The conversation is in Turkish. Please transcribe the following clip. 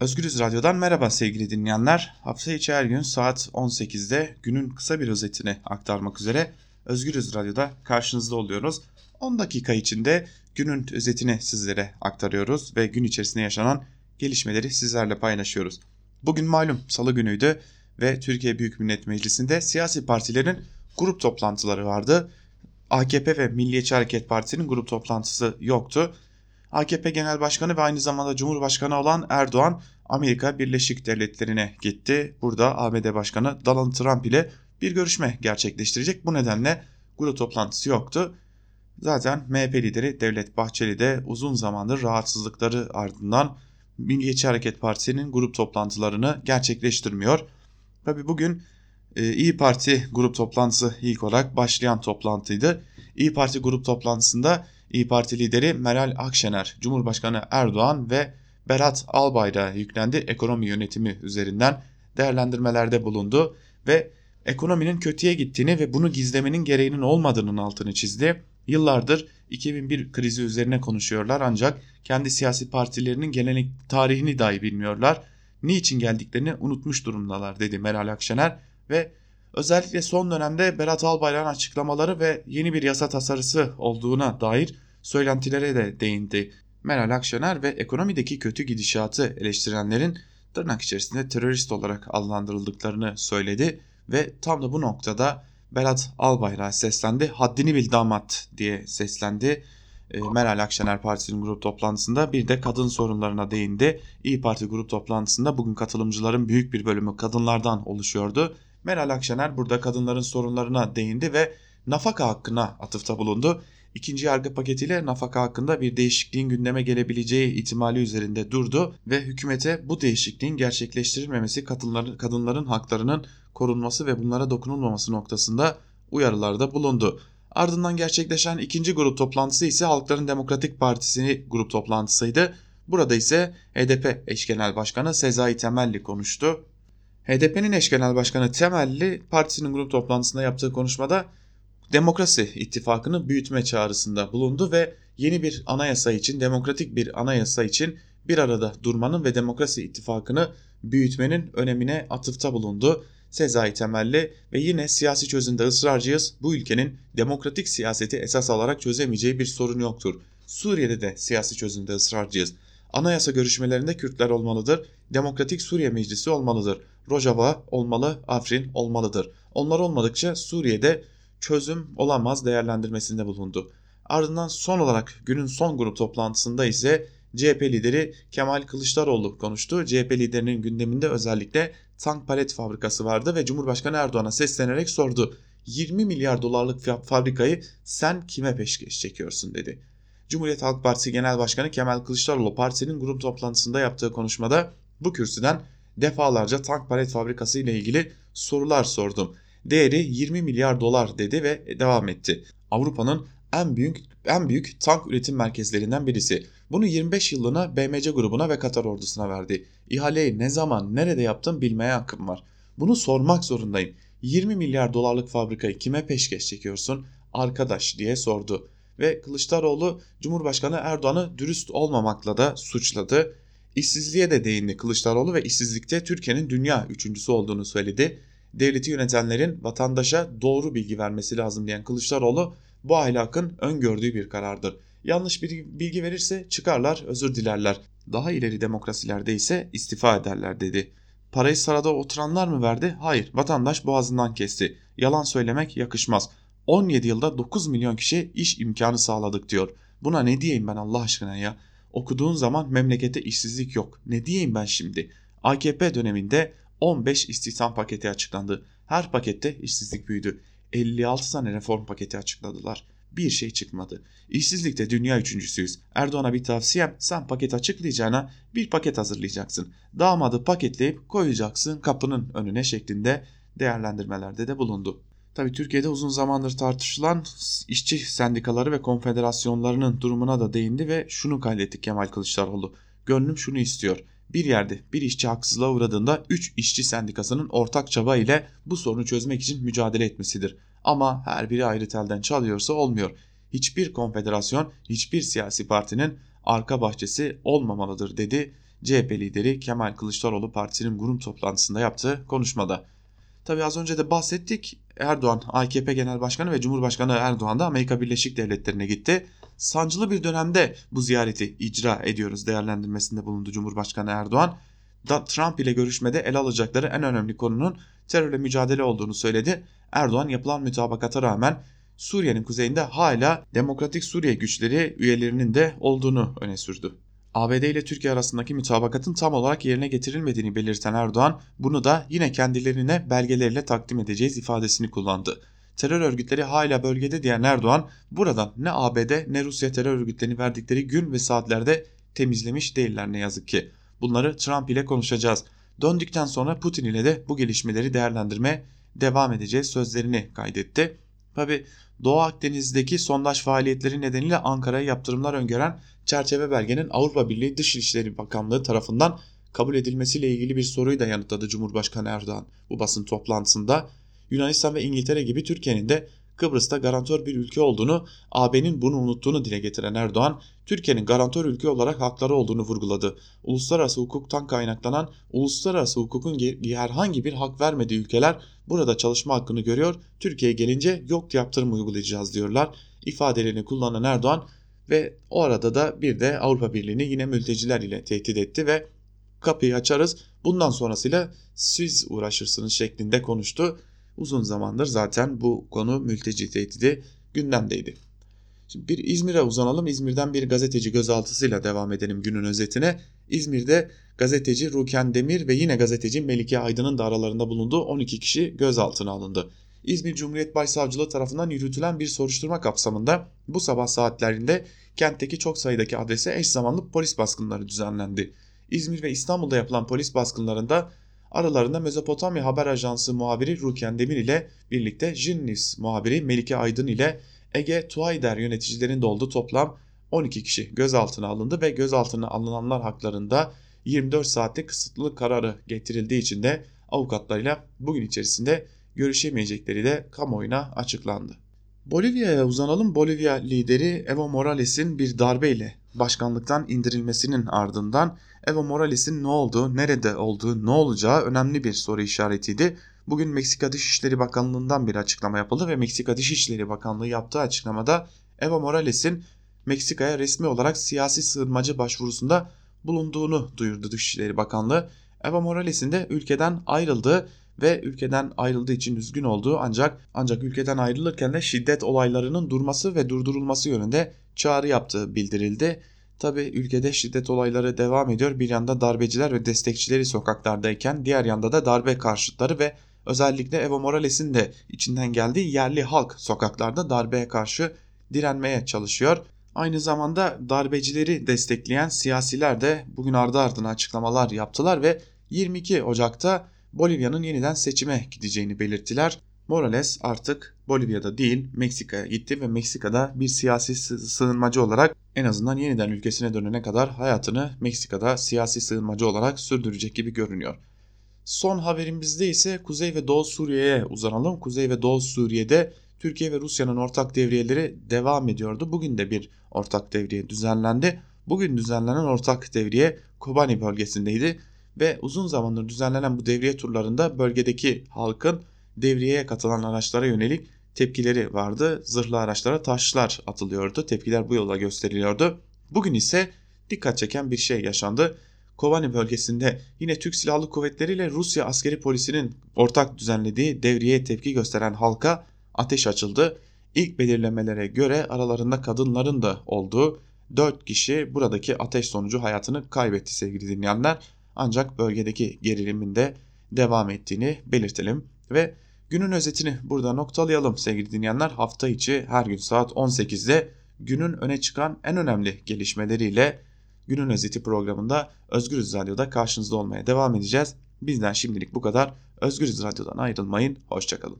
Özgürüz Radyo'dan merhaba sevgili dinleyenler. Hafta içi her gün saat 18'de günün kısa bir özetini aktarmak üzere Özgürüz Radyo'da karşınızda oluyoruz. 10 dakika içinde günün özetini sizlere aktarıyoruz ve gün içerisinde yaşanan gelişmeleri sizlerle paylaşıyoruz. Bugün malum salı günüydü ve Türkiye Büyük Millet Meclisi'nde siyasi partilerin grup toplantıları vardı. AKP ve Milliyetçi Hareket Partisi'nin grup toplantısı yoktu. AKP Genel Başkanı ve aynı zamanda Cumhurbaşkanı olan Erdoğan Amerika Birleşik Devletleri'ne gitti. Burada ABD Başkanı Donald Trump ile bir görüşme gerçekleştirecek. Bu nedenle grup toplantısı yoktu. Zaten MHP lideri Devlet Bahçeli de uzun zamandır rahatsızlıkları ardından Milliyetçi Hareket Partisi'nin grup toplantılarını gerçekleştirmiyor. Tabi bugün e, İyi Parti grup toplantısı ilk olarak başlayan toplantıydı. İyi Parti grup toplantısında İyi Parti lideri Meral Akşener, Cumhurbaşkanı Erdoğan ve Berat Albayrak'a yüklendi ekonomi yönetimi üzerinden değerlendirmelerde bulundu ve ekonominin kötüye gittiğini ve bunu gizlemenin gereğinin olmadığının altını çizdi. Yıllardır 2001 krizi üzerine konuşuyorlar ancak kendi siyasi partilerinin gelenek tarihini dahi bilmiyorlar. Niçin geldiklerini unutmuş durumdalar dedi Meral Akşener ve özellikle son dönemde Berat Albayrak'ın açıklamaları ve yeni bir yasa tasarısı olduğuna dair söylentilere de değindi. Meral Akşener ve ekonomideki kötü gidişatı eleştirenlerin tırnak içerisinde terörist olarak adlandırıldıklarını söyledi ve tam da bu noktada Berat Albayrak seslendi. Haddini bil damat diye seslendi. E, Meral Akşener Partisi'nin grup toplantısında bir de kadın sorunlarına değindi. İyi Parti grup toplantısında bugün katılımcıların büyük bir bölümü kadınlardan oluşuyordu. Meral Akşener burada kadınların sorunlarına değindi ve nafaka hakkına atıfta bulundu. İkinci yargı paketiyle nafaka hakkında bir değişikliğin gündeme gelebileceği ihtimali üzerinde durdu ve hükümete bu değişikliğin gerçekleştirilmemesi kadınların, kadınların haklarının korunması ve bunlara dokunulmaması noktasında uyarılarda bulundu. Ardından gerçekleşen ikinci grup toplantısı ise Halkların Demokratik Partisi grup toplantısıydı. Burada ise HDP eş genel başkanı Sezai Temelli konuştu. HDP'nin eş genel başkanı Temelli partisinin grup toplantısında yaptığı konuşmada demokrasi ittifakını büyütme çağrısında bulundu ve yeni bir anayasa için, demokratik bir anayasa için bir arada durmanın ve demokrasi ittifakını büyütmenin önemine atıfta bulundu. Sezai temelli ve yine siyasi çözümde ısrarcıyız. Bu ülkenin demokratik siyaseti esas alarak çözemeyeceği bir sorun yoktur. Suriye'de de siyasi çözümde ısrarcıyız. Anayasa görüşmelerinde Kürtler olmalıdır. Demokratik Suriye Meclisi olmalıdır. Rojava olmalı, Afrin olmalıdır. Onlar olmadıkça Suriye'de çözüm olamaz değerlendirmesinde bulundu. Ardından son olarak günün son grup toplantısında ise CHP lideri Kemal Kılıçdaroğlu konuştu. CHP liderinin gündeminde özellikle tank palet fabrikası vardı ve Cumhurbaşkanı Erdoğan'a seslenerek sordu. 20 milyar dolarlık fabrikayı sen kime peşkeş çekiyorsun dedi. Cumhuriyet Halk Partisi Genel Başkanı Kemal Kılıçdaroğlu partisinin grup toplantısında yaptığı konuşmada bu kürsüden defalarca tank palet fabrikası ile ilgili sorular sordum. Değeri 20 milyar dolar dedi ve devam etti. Avrupa'nın en büyük en büyük tank üretim merkezlerinden birisi. Bunu 25 yıllığına BMC grubuna ve Katar ordusuna verdi. İhaleyi ne zaman nerede yaptım bilmeye hakkım var. Bunu sormak zorundayım. 20 milyar dolarlık fabrikayı kime peşkeş çekiyorsun arkadaş diye sordu. Ve Kılıçdaroğlu Cumhurbaşkanı Erdoğan'ı dürüst olmamakla da suçladı. İşsizliğe de değindi Kılıçdaroğlu ve işsizlikte Türkiye'nin dünya üçüncüsü olduğunu söyledi. Devleti yönetenlerin vatandaşa doğru bilgi vermesi lazım diyen Kılıçdaroğlu bu ahlakın öngördüğü bir karardır. Yanlış bir bilgi verirse çıkarlar özür dilerler. Daha ileri demokrasilerde ise istifa ederler dedi. Parayı sarada oturanlar mı verdi? Hayır vatandaş boğazından kesti. Yalan söylemek yakışmaz. 17 yılda 9 milyon kişi iş imkanı sağladık diyor. Buna ne diyeyim ben Allah aşkına ya? Okuduğun zaman memlekette işsizlik yok. Ne diyeyim ben şimdi? AKP döneminde 15 istihdam paketi açıklandı. Her pakette işsizlik büyüdü. 56 tane reform paketi açıkladılar. Bir şey çıkmadı. İşsizlikte dünya üçüncüsüyüz. Erdoğan'a bir tavsiyem sen paket açıklayacağına bir paket hazırlayacaksın. Damadı paketleyip koyacaksın kapının önüne şeklinde değerlendirmelerde de bulundu. Tabi Türkiye'de uzun zamandır tartışılan işçi sendikaları ve konfederasyonlarının durumuna da değindi ve şunu kaydetti Kemal Kılıçdaroğlu. Gönlüm şunu istiyor. Bir yerde bir işçi haksızlığa uğradığında 3 işçi sendikasının ortak çaba ile bu sorunu çözmek için mücadele etmesidir. Ama her biri ayrı telden çalıyorsa olmuyor. Hiçbir konfederasyon, hiçbir siyasi partinin arka bahçesi olmamalıdır dedi CHP lideri Kemal Kılıçdaroğlu partisinin grup toplantısında yaptığı konuşmada. Tabi az önce de bahsettik Erdoğan AKP Genel Başkanı ve Cumhurbaşkanı Erdoğan da Amerika Birleşik Devletleri'ne gitti. Sancılı bir dönemde bu ziyareti icra ediyoruz değerlendirmesinde bulundu Cumhurbaşkanı Erdoğan. Da Trump ile görüşmede ele alacakları en önemli konunun terörle mücadele olduğunu söyledi. Erdoğan yapılan mütabakata rağmen Suriye'nin kuzeyinde hala Demokratik Suriye güçleri üyelerinin de olduğunu öne sürdü. ABD ile Türkiye arasındaki mütabakatın tam olarak yerine getirilmediğini belirten Erdoğan bunu da yine kendilerine belgelerle takdim edeceğiz ifadesini kullandı. Terör örgütleri hala bölgede diyen Erdoğan buradan ne ABD ne Rusya terör örgütlerini verdikleri gün ve saatlerde temizlemiş değiller ne yazık ki. Bunları Trump ile konuşacağız. Döndükten sonra Putin ile de bu gelişmeleri değerlendirme devam edeceğiz sözlerini kaydetti. Tabi Doğu Akdeniz'deki sondaj faaliyetleri nedeniyle Ankara'ya yaptırımlar öngören çerçeve belgenin Avrupa Birliği Dışişleri Bakanlığı tarafından kabul edilmesiyle ilgili bir soruyu da yanıtladı Cumhurbaşkanı Erdoğan bu basın toplantısında. Yunanistan ve İngiltere gibi Türkiye'nin de Kıbrıs'ta garantör bir ülke olduğunu, AB'nin bunu unuttuğunu dile getiren Erdoğan, Türkiye'nin garantör ülke olarak hakları olduğunu vurguladı. Uluslararası hukuktan kaynaklanan, uluslararası hukukun herhangi bir hak vermediği ülkeler burada çalışma hakkını görüyor, Türkiye'ye gelince yok yaptırım uygulayacağız diyorlar. ifadelerini kullanan Erdoğan ve o arada da bir de Avrupa Birliği'ni yine mülteciler ile tehdit etti ve kapıyı açarız bundan sonrasıyla siz uğraşırsınız şeklinde konuştu. Uzun zamandır zaten bu konu mülteci tehdidi gündemdeydi. Şimdi bir İzmir'e uzanalım. İzmir'den bir gazeteci gözaltısıyla devam edelim günün özetine. İzmir'de gazeteci Ruken Demir ve yine gazeteci Melike Aydın'ın da aralarında bulunduğu 12 kişi gözaltına alındı. İzmir Cumhuriyet Başsavcılığı tarafından yürütülen bir soruşturma kapsamında bu sabah saatlerinde kentteki çok sayıdaki adrese eş zamanlı polis baskınları düzenlendi. İzmir ve İstanbul'da yapılan polis baskınlarında aralarında Mezopotamya Haber Ajansı muhabiri Ruken Demir ile birlikte Jinnis muhabiri Melike Aydın ile Ege Tuayder yöneticilerin de olduğu toplam 12 kişi gözaltına alındı ve gözaltına alınanlar haklarında 24 saatlik kısıtlılık kararı getirildiği için de avukatlarıyla bugün içerisinde görüşemeyecekleri de kamuoyuna açıklandı. Bolivya'ya uzanalım. Bolivya lideri Evo Morales'in bir darbeyle başkanlıktan indirilmesinin ardından Evo Morales'in ne olduğu, nerede olduğu, ne olacağı önemli bir soru işaretiydi. Bugün Meksika Dışişleri Bakanlığı'ndan bir açıklama yapıldı ve Meksika Dışişleri Bakanlığı yaptığı açıklamada Evo Morales'in Meksika'ya resmi olarak siyasi sığınmacı başvurusunda bulunduğunu duyurdu Dışişleri Bakanlığı. Evo Morales'in de ülkeden ayrıldığı ve ülkeden ayrıldığı için üzgün olduğu ancak ancak ülkeden ayrılırken de şiddet olaylarının durması ve durdurulması yönünde çağrı yaptığı bildirildi. Tabi ülkede şiddet olayları devam ediyor. Bir yanda darbeciler ve destekçileri sokaklardayken diğer yanda da darbe karşıtları ve özellikle Evo Morales'in de içinden geldiği yerli halk sokaklarda darbeye karşı direnmeye çalışıyor. Aynı zamanda darbecileri destekleyen siyasiler de bugün ardı ardına açıklamalar yaptılar ve 22 Ocak'ta Bolivya'nın yeniden seçime gideceğini belirttiler. Morales artık Bolivya'da değil Meksika'ya gitti ve Meksika'da bir siyasi sığınmacı olarak en azından yeniden ülkesine dönene kadar hayatını Meksika'da siyasi sığınmacı olarak sürdürecek gibi görünüyor. Son haberimizde ise Kuzey ve Doğu Suriye'ye uzanalım. Kuzey ve Doğu Suriye'de Türkiye ve Rusya'nın ortak devriyeleri devam ediyordu. Bugün de bir ortak devriye düzenlendi. Bugün düzenlenen ortak devriye Kobani bölgesindeydi ve uzun zamandır düzenlenen bu devriye turlarında bölgedeki halkın devriyeye katılan araçlara yönelik tepkileri vardı. Zırhlı araçlara taşlar atılıyordu. Tepkiler bu yola gösteriliyordu. Bugün ise dikkat çeken bir şey yaşandı. Kobani bölgesinde yine Türk Silahlı Kuvvetleri ile Rusya askeri polisinin ortak düzenlediği devriyeye tepki gösteren halka ateş açıldı. İlk belirlemelere göre aralarında kadınların da olduğu 4 kişi buradaki ateş sonucu hayatını kaybetti sevgili dinleyenler. Ancak bölgedeki gerilimin de devam ettiğini belirtelim ve günün özetini burada noktalayalım sevgili dinleyenler. Hafta içi her gün saat 18'de günün öne çıkan en önemli gelişmeleriyle günün özeti programında Özgürüz Radyo'da karşınızda olmaya devam edeceğiz. Bizden şimdilik bu kadar. Özgürüz Radyo'dan ayrılmayın. Hoşçakalın.